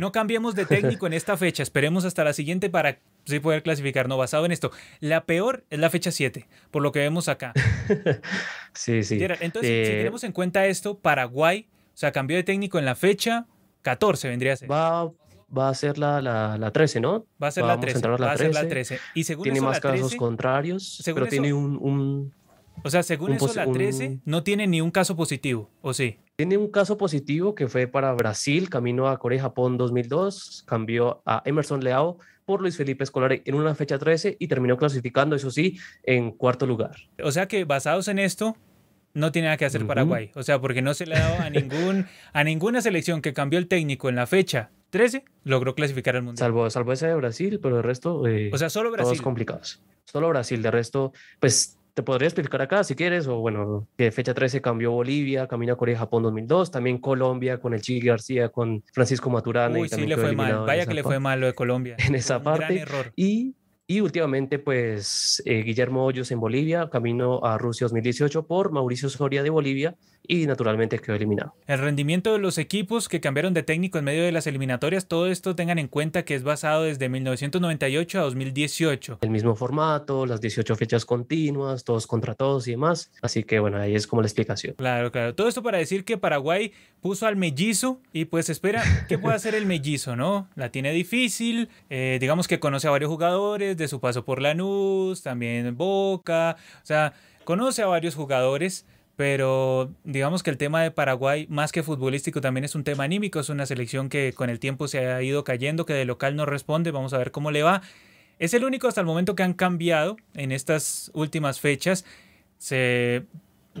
no cambiemos de técnico en esta fecha, esperemos hasta la siguiente para sí poder clasificar, no, basado en esto. La peor es la fecha 7, por lo que vemos acá. sí, sí. Entonces, si tenemos en cuenta esto, Paraguay, o sea, cambió de técnico en la fecha 14, vendría a ser. Va, va a ser la, la, 13, ¿no? Va a ser la 13. va a ser la 13. Y según tiene más casos 13, contrarios, pero tiene un o sea, según eso, la 13 no tiene ni un caso positivo, ¿o sí? Tiene un caso positivo que fue para Brasil, camino a Corea-Japón 2002, cambió a Emerson Leao por Luis Felipe Escolar en una fecha 13 y terminó clasificando, eso sí, en cuarto lugar. O sea que basados en esto, no tiene nada que hacer Paraguay. O sea, porque no se le ha dado a, ningún, a ninguna selección que cambió el técnico en la fecha 13, logró clasificar al Mundial. Salvo, salvo ese de Brasil, pero el resto... Eh, o sea, solo Brasil. Todos complicados. Solo Brasil, de resto, pues te podría explicar acá si quieres, o bueno, que fecha 13 cambió Bolivia, camino a Corea-Japón 2002, también Colombia con el Chiqui García, con Francisco Maturana. Uy, sí le fue mal, vaya que le fue mal lo de Colombia. En esa parte. Gran error. Y y últimamente, pues, eh, Guillermo Hoyos en Bolivia, camino a Rusia 2018 por Mauricio Soria de Bolivia y naturalmente quedó eliminado. El rendimiento de los equipos que cambiaron de técnico en medio de las eliminatorias, todo esto tengan en cuenta que es basado desde 1998 a 2018. El mismo formato, las 18 fechas continuas, todos contra todos y demás. Así que bueno, ahí es como la explicación. Claro, claro. Todo esto para decir que Paraguay puso al mellizo y pues espera qué puede hacer el mellizo, ¿no? La tiene difícil, eh, digamos que conoce a varios jugadores de su paso por Lanús, también Boca, o sea, conoce a varios jugadores pero digamos que el tema de Paraguay, más que futbolístico, también es un tema anímico, es una selección que con el tiempo se ha ido cayendo, que de local no responde, vamos a ver cómo le va. Es el único hasta el momento que han cambiado en estas últimas fechas. Se,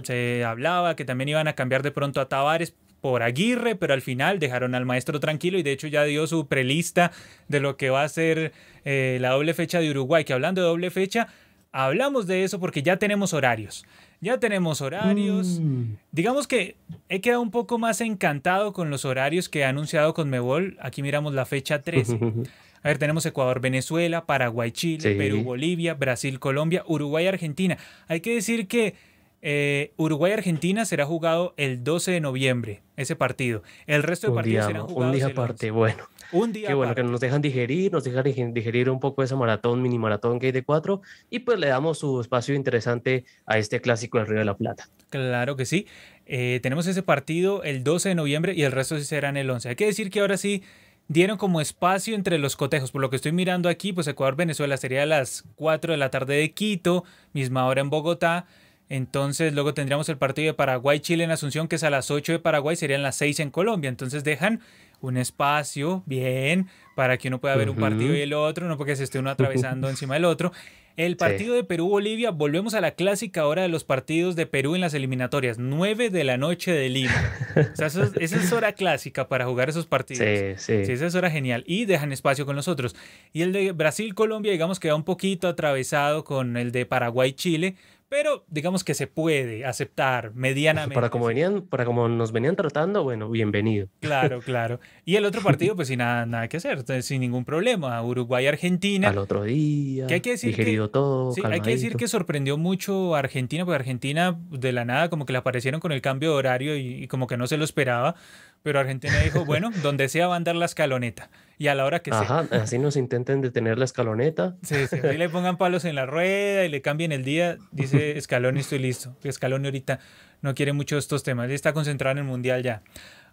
se hablaba que también iban a cambiar de pronto a Tavares por Aguirre, pero al final dejaron al maestro tranquilo y de hecho ya dio su prelista de lo que va a ser eh, la doble fecha de Uruguay, que hablando de doble fecha, hablamos de eso porque ya tenemos horarios. Ya tenemos horarios. Mm. Digamos que he quedado un poco más encantado con los horarios que ha anunciado Conmebol. Aquí miramos la fecha 13. A ver, tenemos Ecuador, Venezuela, Paraguay, Chile, Perú, Bolivia, Brasil, Colombia, Uruguay, Argentina. Hay que decir que eh, Uruguay-Argentina será jugado el 12 de noviembre, ese partido. El resto de partidos serán jugados. Un día aparte, bueno. Un día Qué bueno que nos dejan digerir, nos dejan digerir un poco esa maratón, mini maratón que hay de cuatro, y pues le damos su espacio interesante a este clásico del Río de la Plata. Claro que sí. Eh, tenemos ese partido el 12 de noviembre y el resto sí serán el 11. Hay que decir que ahora sí dieron como espacio entre los cotejos. Por lo que estoy mirando aquí, pues Ecuador-Venezuela sería a las 4 de la tarde de Quito, misma hora en Bogotá. Entonces luego tendríamos el partido de Paraguay-Chile en Asunción, que es a las 8 de Paraguay, serían las 6 en Colombia. Entonces dejan un espacio bien para que uno pueda ver un partido y el otro, no porque se esté uno atravesando encima del otro. El partido de Perú-Bolivia, volvemos a la clásica hora de los partidos de Perú en las eliminatorias, 9 de la noche de Lima. O sea, esa es hora clásica para jugar esos partidos. Sí, sí. sí esa es hora genial. Y dejan espacio con los otros. Y el de Brasil-Colombia, digamos que va un poquito atravesado con el de Paraguay-Chile, pero digamos que se puede aceptar medianamente. Para como, venían, para como nos venían tratando, bueno, bienvenido. Claro, claro. Y el otro partido, pues sin nada, nada que hacer, sin ningún problema. Uruguay-Argentina. Al otro día, que hay que decir digerido todo, sí, Hay que decir que sorprendió mucho a Argentina, porque Argentina de la nada como que le aparecieron con el cambio de horario y como que no se lo esperaba pero Argentina dijo, bueno, donde sea va a andar la escaloneta. Y a la hora que Ajá, así nos intenten detener la escaloneta. Sí, sí, le pongan palos en la rueda y le cambien el día, dice Escalón estoy listo. Escalón ahorita no quiere mucho estos temas, él está concentrado en el Mundial ya.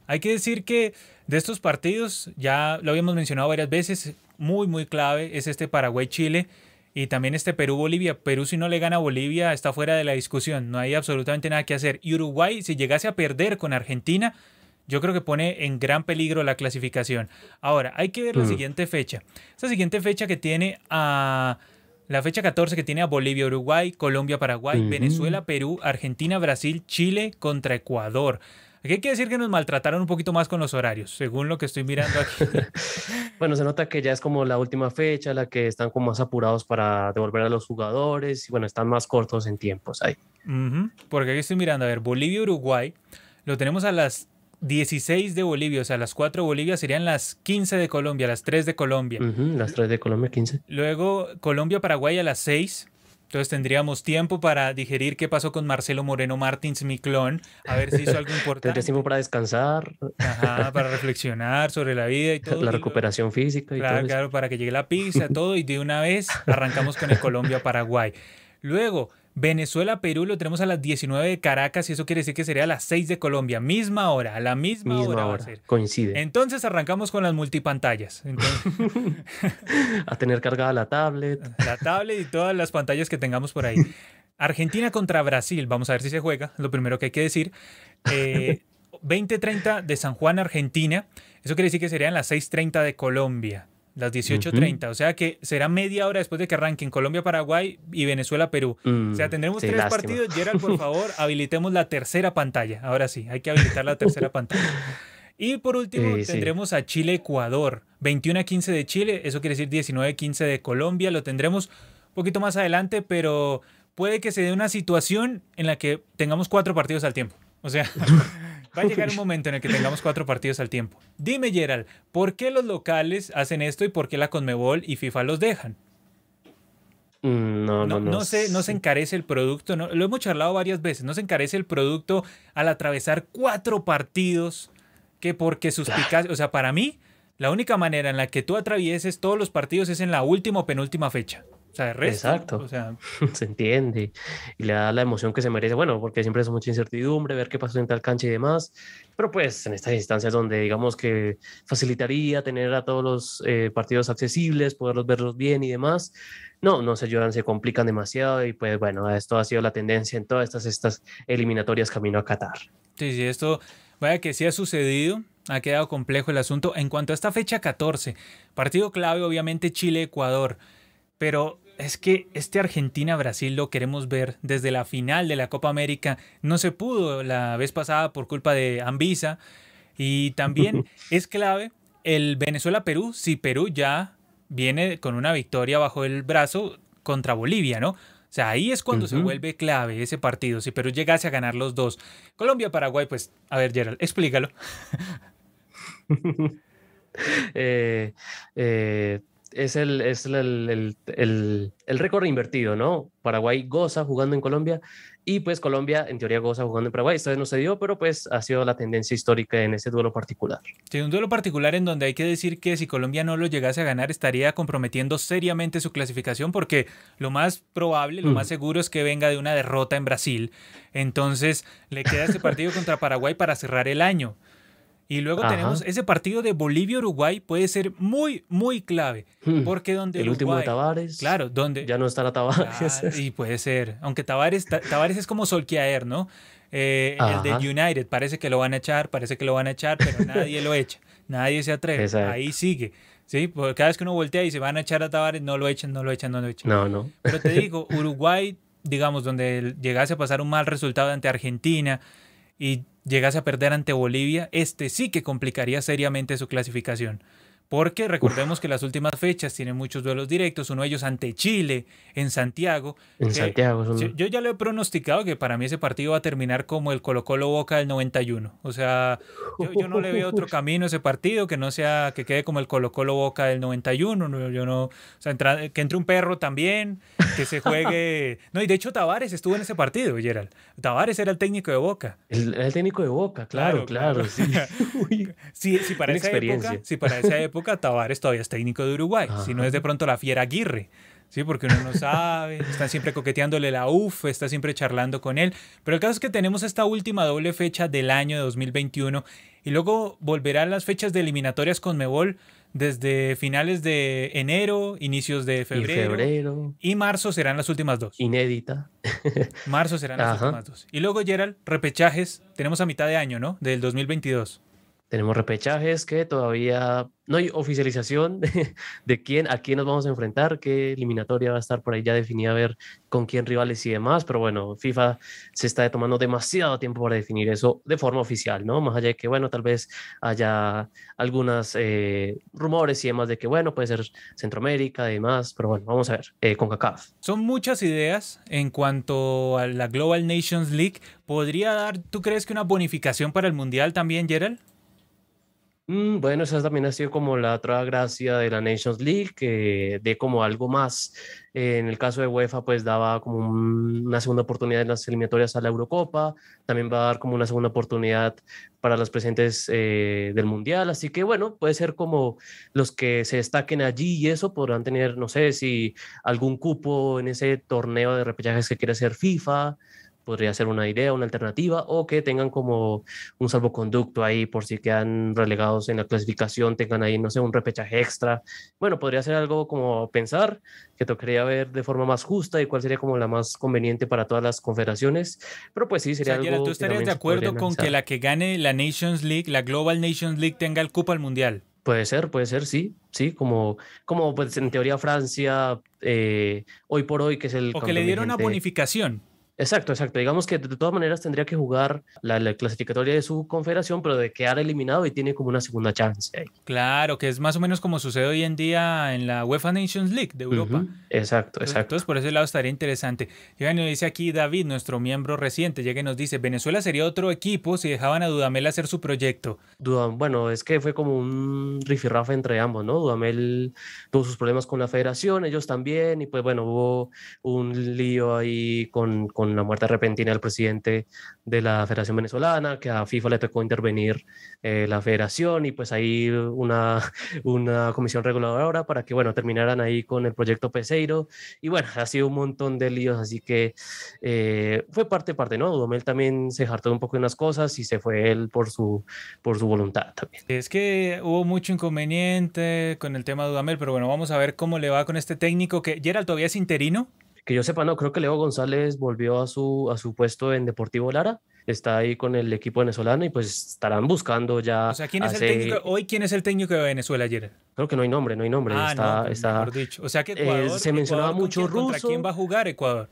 Hay que decir que de estos partidos, ya lo habíamos mencionado varias veces, muy, muy clave es este Paraguay-Chile. Y también este Perú-Bolivia. Perú si no le gana a Bolivia está fuera de la discusión. No hay absolutamente nada que hacer. Y Uruguay si llegase a perder con Argentina, yo creo que pone en gran peligro la clasificación. Ahora, hay que ver la mm. siguiente fecha. Esta siguiente fecha que tiene a... La fecha 14 que tiene a Bolivia, Uruguay, Colombia, Paraguay, Venezuela, Perú, Argentina, Brasil, Chile contra Ecuador. Aquí hay que decir que nos maltrataron un poquito más con los horarios, según lo que estoy mirando aquí. bueno, se nota que ya es como la última fecha, la que están como más apurados para devolver a los jugadores y bueno, están más cortos en tiempos ahí. Porque aquí estoy mirando, a ver, Bolivia, Uruguay, lo tenemos a las 16 de Bolivia, o sea, las 4 de Bolivia serían las 15 de Colombia, las 3 de Colombia. las 3 de Colombia, 15. Luego Colombia, Paraguay a las 6. Entonces tendríamos tiempo para digerir qué pasó con Marcelo Moreno Martins, mi clon, a ver si hizo algo importante. Tendrías tiempo para descansar. Ajá, para reflexionar sobre la vida y todo. La recuperación física y claro, todo. Claro, para que llegue la pizza, todo, y de una vez arrancamos con el Colombia-Paraguay. Luego, Venezuela-Perú lo tenemos a las 19 de Caracas y eso quiere decir que sería a las 6 de Colombia, misma hora, a la misma, hora, Coincide. Entonces arrancamos con las multipantallas. a tener cargada la tablet. La tablet y todas las pantallas que tengamos por ahí. Argentina contra Brasil, vamos a ver si se juega, lo primero que hay que decir. Eh, 20.30 de San Juan, Argentina. Eso quiere decir que serían las 6.30 de Colombia las 18.30. O sea que será media hora después de que arranquen Colombia, Paraguay y Venezuela, Perú. o sea, mm, tendremos tres partidos. Gerald, por favor, habilitemos la tercera pantalla. Ahora sí, hay que habilitar la tercera pantalla. Y por último, tendremos a Chile, Ecuador. 21 a 15 de Chile, eso quiere decir 19 a 15 de Colombia. Lo tendremos un poquito más adelante, pero puede que se dé una situación en la que tengamos cuatro partidos al tiempo. O sea, Va a llegar un momento en el que tengamos cuatro partidos al tiempo. Dime, Gerald, ¿por qué los locales hacen esto y por qué la Conmebol y FIFA los dejan? Mm, no, no, no, no. se, no se encarece el producto, no, lo hemos charlado varias veces, no se encarece el producto al atravesar cuatro partidos que porque suspicacia, o sea, para mí, la única manera en la que tú atravieses todos los partidos es en la última o penúltima fecha sea, Exacto. O sea... se entiende. Y le da la emoción que se merece. Bueno, porque siempre es mucha incertidumbre, ver qué pasó en tal cancha y demás. Pero pues en estas instancias donde digamos que facilitaría tener a todos los eh, partidos accesibles, poderlos verlos bien y demás. No, no se ayudan, se complican demasiado y pues bueno, esto ha sido la tendencia en todas estas, estas eliminatorias camino a Qatar. Sí, sí, esto, vaya que sí ha sucedido, ha quedado complejo el asunto. En cuanto a esta fecha 14, partido clave obviamente Chile-Ecuador, pero es que este Argentina-Brasil lo queremos ver desde la final de la Copa América. No se pudo la vez pasada por culpa de Anvisa. Y también es clave el Venezuela-Perú, si Perú ya viene con una victoria bajo el brazo contra Bolivia, ¿no? O sea, ahí es cuando se vuelve clave ese partido, si Perú llegase a ganar los dos. Colombia-Paraguay, pues, a ver, Gerald, explícalo. eh, eh es el, es el, el, el, récord invertido, ¿no? Paraguay goza jugando en Colombia y pues Colombia en teoría goza jugando en Paraguay. Esta vez no se dio, pero pues ha sido la tendencia histórica en ese duelo particular. Sí, un duelo particular en donde hay que decir que si Colombia no lo llegase a ganar estaría comprometiendo seriamente su clasificación porque lo más probable, lo mm. más seguro es que venga de una derrota en Brasil. Entonces le queda ese partido contra Paraguay para cerrar el año. Y luego tenemos ese partido de Bolivia-Uruguay puede ser muy, muy clave. Hmm. Porque donde. El último de Tavares. Claro, donde. Ya no estará Tavares. y puede ser. Aunque Tavares, Tavares es como Solkiaer, ¿no? Eh, el de United. Parece que lo van a echar, parece que lo van a echar, pero nadie lo echa. Nadie se atreve. Ahí sigue. ¿sí? Porque cada vez que uno voltea y se van a echar a Tavares, no lo echan, no lo echan, no lo echan. No, no. Pero te digo, Uruguay, digamos, donde llegase a pasar un mal resultado ante Argentina y llegase a perder ante Bolivia, este sí que complicaría seriamente su clasificación. Porque recordemos que las últimas fechas tienen muchos duelos directos, uno de ellos ante Chile, en Santiago. En Santiago. Yo, ya lo he pronosticado que para mí ese partido va a terminar como el Colo Colo Boca del 91. O sea, yo, no le veo otro camino a ese partido que no sea que quede como el Colo Colo Boca del 91. yo no, o sea, que entre un perro también, que se juegue... No, y de hecho Tavares estuvo en ese partido, Gerald. Tavares era el técnico de Boca. El, técnico de Boca, claro, claro. Sí. sí, para esa época, sí, para esa época Tavares todavía es técnico de Uruguay, si no es de pronto la fiera Aguirre. Sí, porque uno no sabe, está siempre coqueteándole la UF, está siempre charlando con él. Pero el caso es que tenemos esta última doble fecha del año de 2021 y luego volverán las fechas de eliminatorias con Mebol desde finales de enero, inicios de febrero. Y, marzo serán las últimas dos. Inédita. marzo serán las últimas dos. Y luego, Gerald, repechajes. Tenemos a mitad de año, ¿no? Del 2022. Tenemos repechajes que todavía no hay oficialización de, quién, a quién nos vamos a enfrentar, qué eliminatoria va a estar por ahí ya definida, a ver con quién rivales y demás, pero bueno, FIFA se está tomando demasiado tiempo para definir eso de forma oficial, ¿no? Más allá de que, bueno, tal vez haya algunos eh, rumores y demás de que, bueno, puede ser Centroamérica y demás, pero bueno, vamos a ver eh, con CACAF. Son muchas ideas en cuanto a la Global Nations League. ¿Podría dar, tú crees que una bonificación para el Mundial también, Gerald? Mm, bueno, esa también ha sido como la otra gracia de la Nations League, que de como algo más. en el caso de UEFA, pues daba como una segunda oportunidad en las eliminatorias a la Eurocopa, también va a dar como una segunda oportunidad para los presentes eh, del Mundial, así que bueno, puede ser como los que se destaquen allí y eso podrán tener, no sé, si algún cupo en ese torneo de repechajes que quiere hacer FIFA, podría ser una idea, una alternativa, o que tengan como un salvoconducto ahí por si quedan relegados en la clasificación, tengan ahí, no sé, un repechaje extra. Bueno, podría ser algo como pensar que tocaría ver de forma más justa y cuál sería como la más conveniente para todas las confederaciones, pero pues sí, sería algo... ¿Tú estarías de acuerdo con que la que gane la Nations League, la Global Nations League, tenga el cupo al Mundial? Puede ser, puede ser, sí, sí, como, como pues en teoría Francia, eh, hoy por hoy, que es el... O que le dieron una bonificación. Exacto, exacto. Digamos que de todas maneras tendría que jugar la, clasificatoria de su confederación, pero de quedar eliminado y tiene como una segunda chance ahí. Claro, que es más o menos como sucede hoy en día en la UEFA Nations League de Europa. Exacto, exacto. Entonces, por ese lado estaría interesante. Y bueno, dice aquí David, nuestro miembro reciente, llega y nos dice, Venezuela sería otro equipo si dejaban a Dudamel hacer su proyecto. bueno, es que fue como un rifirrafe entre ambos, ¿no? Dudamel tuvo sus problemas con la federación, ellos también, y pues bueno, hubo un lío ahí con la muerte repentina del presidente de la Federación Venezolana, que a FIFA le tocó intervenir eh, la federación y pues ahí una, una comisión reguladora para que, bueno, terminaran ahí con el proyecto Peseiro. Y bueno, ha sido un montón de líos, así que eh, fue parte, parte, ¿no? Dudamel también se hartó un poco de unas cosas y se fue él por su, por su voluntad también. Es que hubo mucho inconveniente con el tema de Dudamel, pero bueno, vamos a ver cómo le va con este técnico que Gerald todavía es interino que yo sepa, no, creo que Leo González volvió a su, a su puesto en Deportivo Lara, está ahí con el equipo venezolano y pues estarán buscando ya. O sea, ¿quién es el técnico? Hoy, ¿quién es el técnico de Venezuela ayer? Creo que no hay nombre, no hay nombre. Ah, está, no, está, dicho. O sea que Ecuador, se mencionaba mucho ruso. ¿Contra quién va a jugar Ecuador?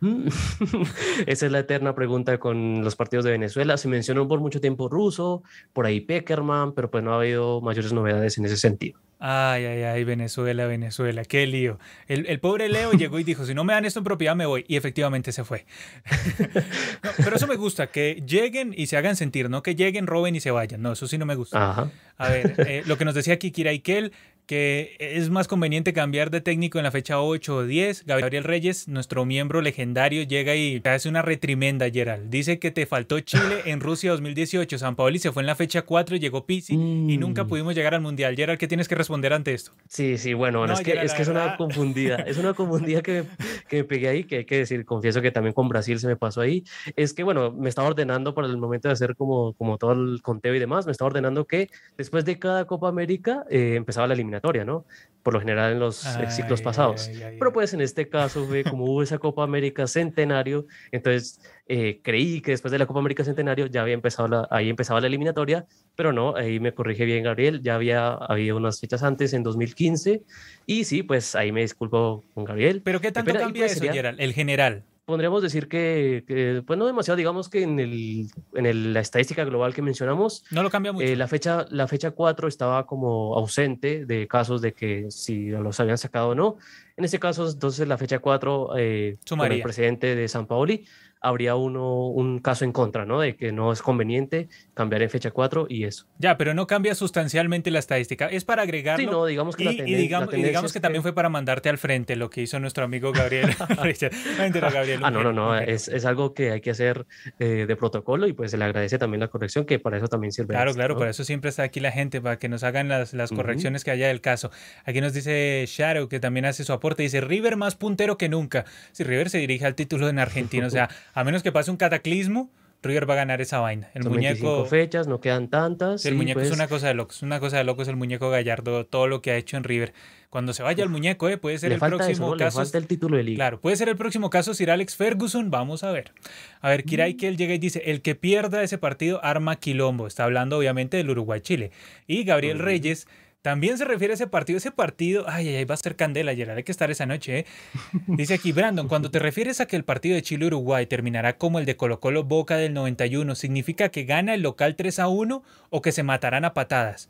Esa es la eterna pregunta con los partidos de Venezuela. Se mencionó por mucho tiempo ruso, por ahí Peckerman, pero pues no ha habido mayores novedades en ese sentido. Ay, ay, ay, Venezuela, Venezuela, qué lío. El, pobre Leo llegó y dijo, si no me dan esto en propiedad me voy. Y efectivamente se fue. pero eso me gusta, que lleguen y se hagan sentir, no que lleguen, roben y se vayan. No, eso sí no me gusta. A ver, eh, lo que nos decía aquí Kira Ikel, que es más conveniente cambiar de técnico en la fecha 8 o 10. Gabriel Reyes, nuestro miembro legendario, llega y te hace una retrimenda, Gerald. Dice que te faltó Chile en Rusia 2018. San Paoli se fue en la fecha 4 y llegó Pizzi y nunca mm. pudimos llegar al Mundial. Gerald, ¿qué tienes que responder ante esto? Sí, sí, bueno, es que, es, que es una confundida. Es una confundida que, que pegué ahí, que hay que decir, confieso que también con Brasil se me pasó ahí. Es que, bueno, me estaba ordenando para el momento de hacer como, como todo el conteo y demás, me estaba ordenando que después de cada Copa América eh, empezaba la eliminación ¿no? Por lo general en los ciclos pasados. Pero pues en este caso, como hubo esa Copa América Centenario, entonces eh, creí que después de la Copa América Centenario ya había empezado la, ahí empezaba la eliminatoria, pero no, ahí me corrige bien Gabriel, ya había habido unas fechas antes en 2015 y sí, pues ahí me disculpo con Gabriel. Pero ¿qué tanto cambia pues, eso? El general podríamos decir que, pues no demasiado, digamos que en, el, en la estadística global que mencionamos, no lo cambia mucho. Eh, la, fecha, la fecha 4 estaba como ausente de casos de que si los habían sacado o no. En ese caso, entonces la fecha 4, eh, con el presidente de San Paoli, habría uno, un caso en contra, ¿no? De que no es conveniente cambiar en fecha 4 y eso. Ya, pero no cambia sustancialmente la estadística. Es para agregarlo. Sí, no, digamos que y, y digamos, que, también fue para mandarte al frente lo que hizo nuestro amigo Gabriel. Gabriel ah, no, no, no. Es, es, algo que hay que hacer eh, de protocolo y pues se le agradece también la corrección, que para eso también sirve. Claro, claro, por eso siempre está aquí la gente, para que nos hagan las, las correcciones que haya del caso. Aquí nos dice Shadow, que también hace su aporte, dice River más puntero que nunca. Si River se dirige al título en Argentina, o sea, a menos que pase un cataclismo, River va a ganar esa vaina. El muñeco. fechas, no quedan tantas. El muñeco es pues una cosa de locos. Una cosa de locos el muñeco Gallardo, todo lo que ha hecho en River. Cuando se vaya el muñeco, eh, puede ser el próximo caso. Le falta el título de liga. Claro, puede ser el próximo caso Sir Alex Ferguson. Vamos a ver. A ver, Kirai mm. que él llega y dice: el que pierda ese partido arma quilombo. Está hablando, obviamente, del Uruguay-Chile. Y Gabriel Reyes también se refiere a ese partido. Ese partido, ay, ay, va a ser candela, Gerard. Hay que estar esa noche, ¿eh? Dice aquí, Brandon, cuando te refieres a que el partido de Chile-Uruguay terminará como el de Colo-Colo Boca del 91, ¿significa que gana el local 3 a 1 o que se matarán a patadas?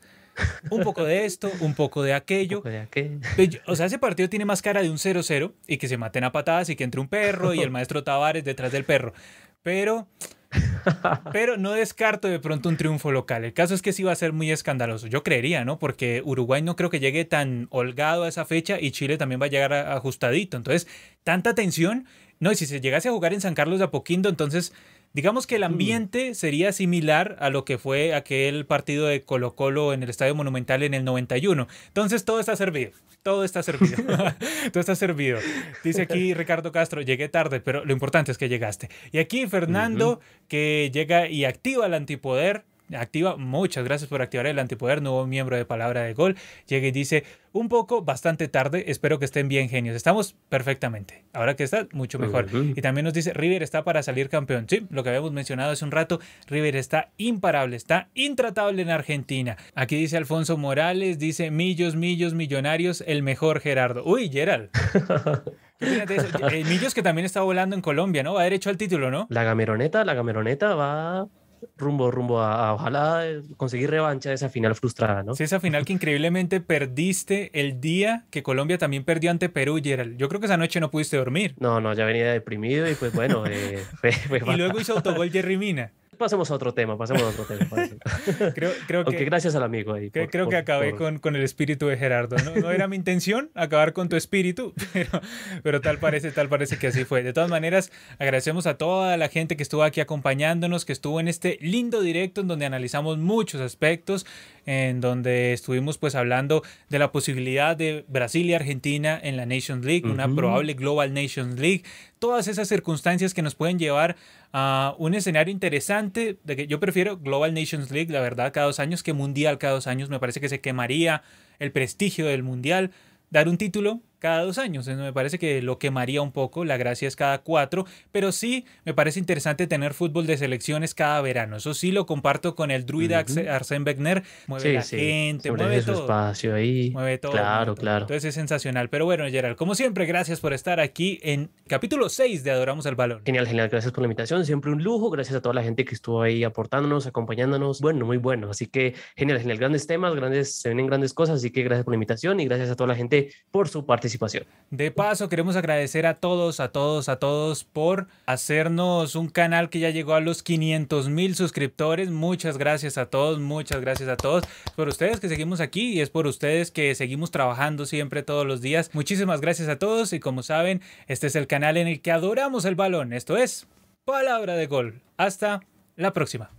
Un poco de esto, un poco de aquello. Pues, o sea, ese partido tiene más cara de un 0-0 y que se maten a patadas y que entre un perro y el maestro Tavares detrás del perro. Pero pero no descarto de pronto un triunfo local. El caso es que sí va a ser muy escandaloso. Yo creería, ¿no? Porque Uruguay no creo que llegue tan holgado a esa fecha y Chile también va a llegar ajustadito. Entonces, tanta tensión. No, y si se llegase a jugar en San Carlos de Apoquindo, entonces Digamos que el mm. ambiente sería similar a lo que fue aquel partido de Colo Colo en el Estadio Monumental en el 91. Entonces todo está servido. Todo está servido. todo está servido. Dice aquí Ricardo Castro, llegué tarde, pero lo importante es que llegaste. Y aquí Fernando, que llega y activa el antipoder activa. Muchas gracias por activar el antipoder, nuevo miembro de Palabra de Gol. Llega y dice, un poco, bastante tarde, espero que estén bien genios. Estamos perfectamente. Ahora que está, mucho mejor. Y también nos dice, River está para salir campeón. Sí, lo que habíamos mencionado hace un rato, River está imparable, está intratable en Argentina. Aquí dice Alfonso Morales, dice, millos, millos, millonarios, el mejor Gerardo. Uy, Gerald. Eh, millos que también está volando en Colombia, ¿no? Va derecho al título, ¿no? La gameroneta, la gameroneta va rumbo, rumbo a, ojalá conseguir revancha de esa final frustrada, ¿no? Sí, esa final que increíblemente perdiste el día que Colombia también perdió ante Perú, Gerald. Yo creo que esa noche no pudiste dormir. No, no, ya venía deprimido y pues bueno. Eh, y luego hizo autogol Jerry Mina. Pasemos a otro tema, pasemos a otro tema. creo, creo que, gracias al amigo ahí. creo que acabé con, con, el espíritu de Gerardo. ¿no? no era mi intención acabar con tu espíritu, pero, pero tal parece, tal parece que así fue. De todas maneras, agradecemos a toda la gente que estuvo aquí acompañándonos, que estuvo en este lindo directo en donde analizamos muchos aspectos, en donde estuvimos pues hablando de la posibilidad de Brasil y Argentina en la Nations League, una probable Global Nations League, todas esas circunstancias que nos pueden llevar a un escenario interesante de que yo prefiero Global Nations League, la verdad, cada dos años que Mundial cada dos años. Me parece que se quemaría el prestigio del Mundial. Dar un título cada dos años. Me parece que lo quemaría un poco, la gracia es cada cuatro, pero sí me parece interesante tener fútbol de selecciones cada verano. Eso sí lo comparto con el druida Arsène Wenger. Mueve la gente, mueve todo. espacio ahí. Mueve todo. Claro, claro. Entonces es sensacional. Pero bueno, Gerald, como siempre, gracias por estar aquí en capítulo 6 de Adoramos el Balón. Genial, genial. Gracias por la invitación. Siempre un lujo. Gracias a toda la gente que estuvo ahí aportándonos, acompañándonos. Bueno, muy bueno. Así que genial, genial. Grandes temas, grandes, se vienen grandes cosas. Así que gracias por la invitación y gracias a toda la gente por su participación. De paso, queremos agradecer a todos, a todos, a todos por hacernos un canal que ya llegó a los 500 mil suscriptores. Muchas gracias a todos, muchas gracias a todos. por ustedes que seguimos aquí y es por ustedes que seguimos trabajando siempre todos los días. Muchísimas gracias a todos y como saben, este es el canal en el que adoramos el balón. Esto es Palabra de Gol. Hasta la próxima.